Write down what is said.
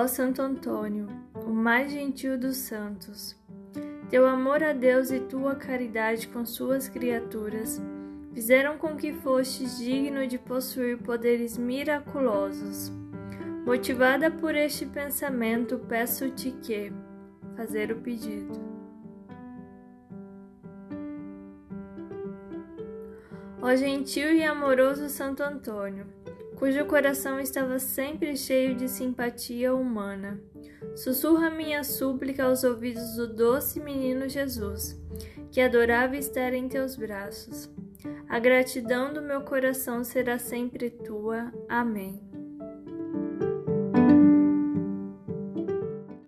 Ó Santo Antônio, o mais gentil dos santos, teu amor a Deus e tua caridade com suas criaturas fizeram com que fostes digno de possuir poderes miraculosos. Motivada por este pensamento, peço-te que fazer o pedido. Ó gentil e amoroso Santo Antônio, cujo coração estava sempre cheio de simpatia humana, sussurra minha súplica aos ouvidos do doce menino Jesus, que adorava estar em teus braços. A gratidão do meu coração será sempre tua. Amém.